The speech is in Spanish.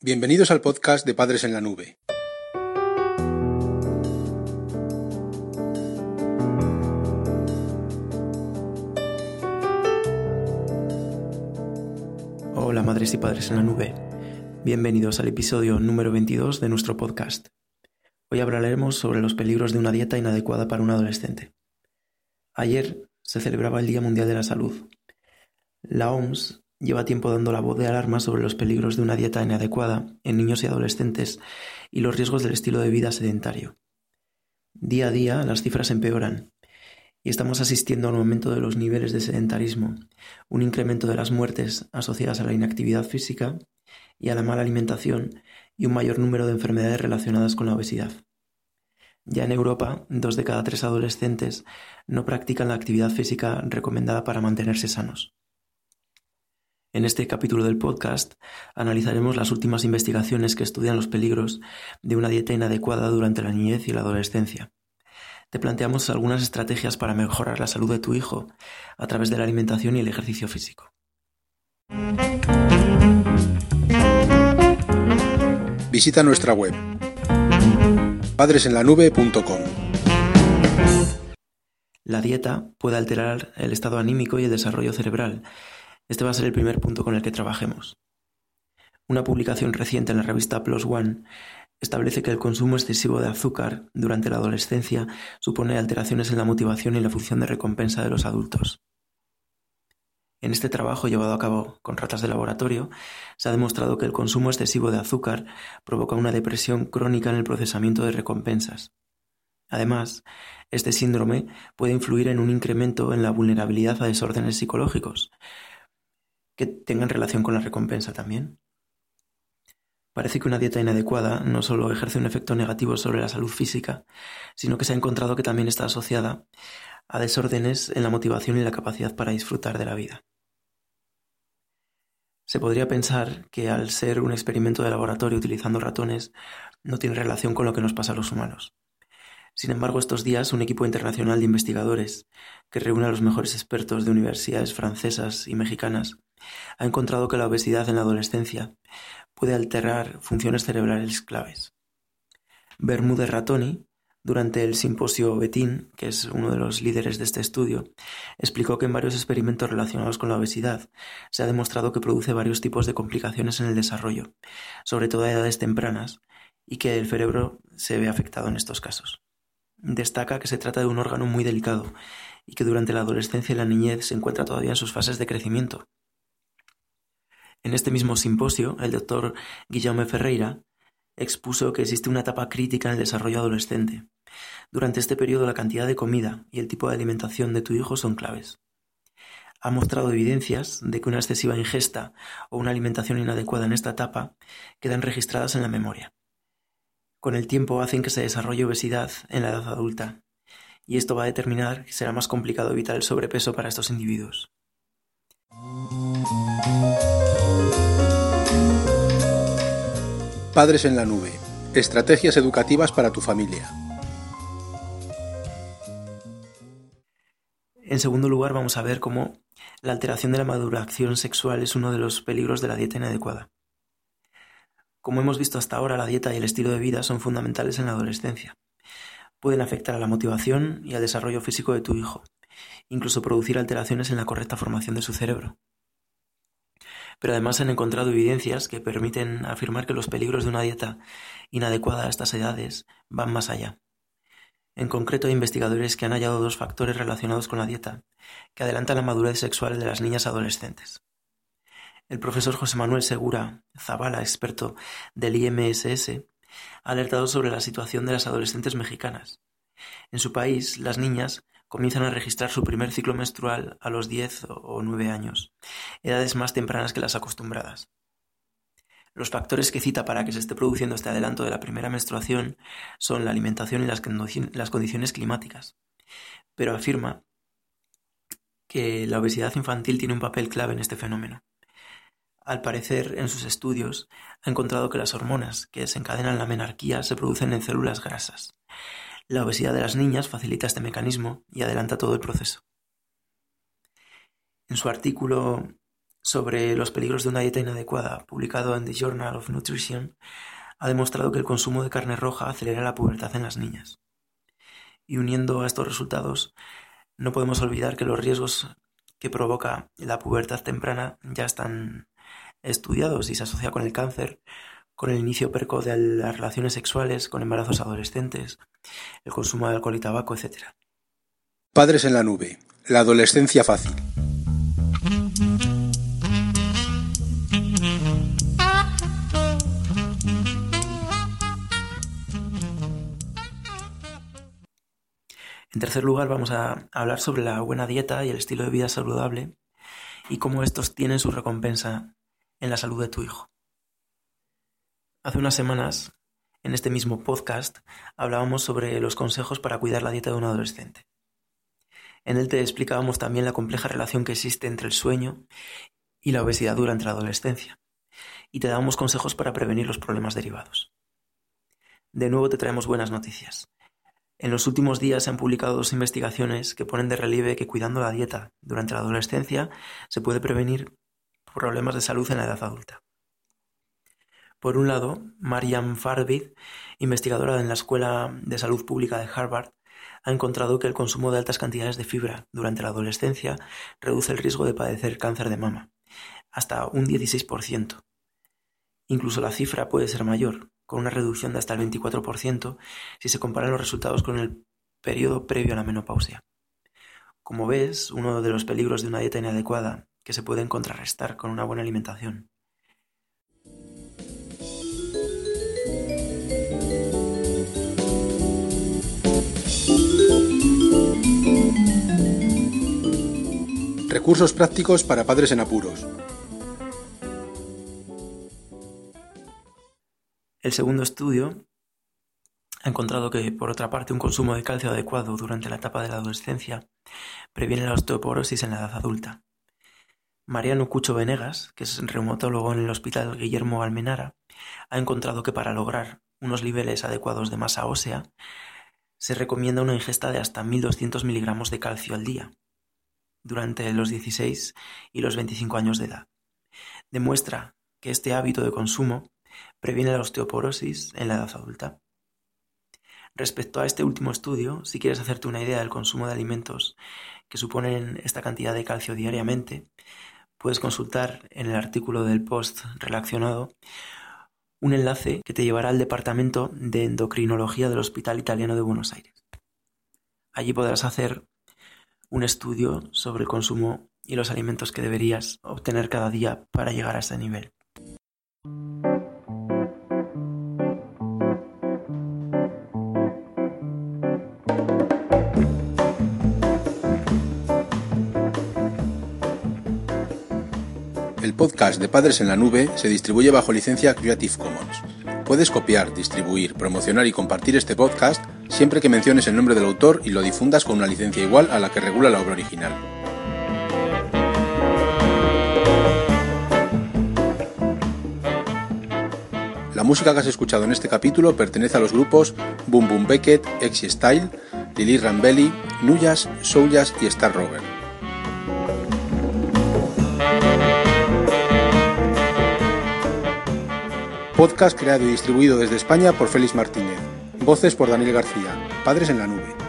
Bienvenidos al podcast de Padres en la Nube. Hola madres y padres en la nube. Bienvenidos al episodio número 22 de nuestro podcast. Hoy hablaremos sobre los peligros de una dieta inadecuada para un adolescente. Ayer se celebraba el Día Mundial de la Salud. La OMS lleva tiempo dando la voz de alarma sobre los peligros de una dieta inadecuada en niños y adolescentes y los riesgos del estilo de vida sedentario. Día a día las cifras empeoran y estamos asistiendo a un aumento de los niveles de sedentarismo, un incremento de las muertes asociadas a la inactividad física y a la mala alimentación y un mayor número de enfermedades relacionadas con la obesidad. Ya en Europa, dos de cada tres adolescentes no practican la actividad física recomendada para mantenerse sanos. En este capítulo del podcast analizaremos las últimas investigaciones que estudian los peligros de una dieta inadecuada durante la niñez y la adolescencia. Te planteamos algunas estrategias para mejorar la salud de tu hijo a través de la alimentación y el ejercicio físico. Visita nuestra web padresenlanube.com. La dieta puede alterar el estado anímico y el desarrollo cerebral, este va a ser el primer punto con el que trabajemos. Una publicación reciente en la revista Plus One establece que el consumo excesivo de azúcar durante la adolescencia supone alteraciones en la motivación y la función de recompensa de los adultos. En este trabajo llevado a cabo con ratas de laboratorio, se ha demostrado que el consumo excesivo de azúcar provoca una depresión crónica en el procesamiento de recompensas. Además, este síndrome puede influir en un incremento en la vulnerabilidad a desórdenes psicológicos, que tengan relación con la recompensa también. Parece que una dieta inadecuada no solo ejerce un efecto negativo sobre la salud física, sino que se ha encontrado que también está asociada a desórdenes en la motivación y la capacidad para disfrutar de la vida. Se podría pensar que al ser un experimento de laboratorio utilizando ratones, no tiene relación con lo que nos pasa a los humanos. Sin embargo, estos días un equipo internacional de investigadores, que reúne a los mejores expertos de universidades francesas y mexicanas, ha encontrado que la obesidad en la adolescencia puede alterar funciones cerebrales claves. Bermúdez Ratoni, durante el simposio Betín, que es uno de los líderes de este estudio, explicó que en varios experimentos relacionados con la obesidad se ha demostrado que produce varios tipos de complicaciones en el desarrollo, sobre todo a edades tempranas, y que el cerebro se ve afectado en estos casos. Destaca que se trata de un órgano muy delicado y que durante la adolescencia y la niñez se encuentra todavía en sus fases de crecimiento, en este mismo simposio, el doctor Guillaume Ferreira expuso que existe una etapa crítica en el desarrollo adolescente. Durante este periodo la cantidad de comida y el tipo de alimentación de tu hijo son claves. Ha mostrado evidencias de que una excesiva ingesta o una alimentación inadecuada en esta etapa quedan registradas en la memoria. Con el tiempo hacen que se desarrolle obesidad en la edad adulta, y esto va a determinar que será más complicado evitar el sobrepeso para estos individuos. Padres en la Nube. Estrategias educativas para tu familia. En segundo lugar, vamos a ver cómo la alteración de la maduración sexual es uno de los peligros de la dieta inadecuada. Como hemos visto hasta ahora, la dieta y el estilo de vida son fundamentales en la adolescencia. Pueden afectar a la motivación y al desarrollo físico de tu hijo, incluso producir alteraciones en la correcta formación de su cerebro pero además han encontrado evidencias que permiten afirmar que los peligros de una dieta inadecuada a estas edades van más allá. En concreto, hay investigadores que han hallado dos factores relacionados con la dieta que adelantan la madurez sexual de las niñas adolescentes. El profesor José Manuel Segura Zavala, experto del IMSS, ha alertado sobre la situación de las adolescentes mexicanas. En su país, las niñas comienzan a registrar su primer ciclo menstrual a los 10 o 9 años, edades más tempranas que las acostumbradas. Los factores que cita para que se esté produciendo este adelanto de la primera menstruación son la alimentación y las, condiciones climáticas, pero afirma que la obesidad infantil tiene un papel clave en este fenómeno. Al parecer, en sus estudios, ha encontrado que las hormonas que desencadenan la menarquía se producen en células grasas. La obesidad de las niñas facilita este mecanismo y adelanta todo el proceso. En su artículo sobre los peligros de una dieta inadecuada, publicado en The Journal of Nutrition, ha demostrado que el consumo de carne roja acelera la pubertad en las niñas. Y uniendo a estos resultados, no podemos olvidar que los riesgos que provoca la pubertad temprana ya están estudiados y se asocia con el cáncer, con el inicio precoz de las relaciones sexuales, con embarazos adolescentes, el consumo de alcohol y tabaco, etc. Padres en la nube, la adolescencia fácil. En tercer lugar, vamos a hablar sobre la buena dieta y el estilo de vida saludable y cómo estos tienen su recompensa en la salud de tu hijo. Hace unas semanas, en este mismo podcast, hablábamos sobre los consejos para cuidar la dieta de un adolescente. En él te explicábamos también la compleja relación que existe entre el sueño y la obesidad durante la adolescencia, y te dábamos consejos para prevenir los problemas derivados. De nuevo te traemos buenas noticias. En los últimos días se han publicado dos investigaciones que ponen de relieve que cuidando la dieta durante la adolescencia se puede prevenir problemas de salud en la edad adulta. Por un lado, Mariam Farvid, investigadora en la Escuela de Salud Pública de Harvard, ha encontrado que el consumo de altas cantidades de fibra durante la adolescencia reduce el riesgo de padecer cáncer de mama, hasta un 16%. Incluso la cifra puede ser mayor, con una reducción de hasta el 24% si se comparan los resultados con el periodo previo a la menopausia. Como ves, uno de los peligros de una dieta inadecuada que se pueden contrarrestar con una buena alimentación. Recursos prácticos para padres en apuros. El segundo estudio ha encontrado que, por otra parte, un consumo de calcio adecuado durante la etapa de la adolescencia previene la osteoporosis en la edad adulta. Mariano Cucho Venegas, que es reumatólogo en el Hospital Guillermo Almenara, ha encontrado que para lograr unos niveles adecuados de masa ósea se recomienda una ingesta de hasta 1.200 miligramos de calcio al día durante los 16 y los 25 años de edad. Demuestra que este hábito de consumo Previene la osteoporosis en la edad adulta. Respecto a este último estudio, si quieres hacerte una idea del consumo de alimentos que suponen esta cantidad de calcio diariamente, puedes consultar en el artículo del post relacionado un enlace que te llevará al Departamento de Endocrinología del Hospital Italiano de Buenos Aires. Allí podrás hacer un estudio sobre el consumo y los alimentos que deberías obtener cada día para llegar a ese nivel. El podcast de Padres en la Nube se distribuye bajo licencia Creative Commons. Puedes copiar, distribuir, promocionar y compartir este podcast siempre que menciones el nombre del autor y lo difundas con una licencia igual a la que regula la obra original. La música que has escuchado en este capítulo pertenece a los grupos Boom Boom Beckett, Exy Style, Lili Rambelli, Nuyas, Souljas y Star Rover. Podcast creado y distribuido desde España por Félix Martínez. Voces por Daniel García. Padres en la nube.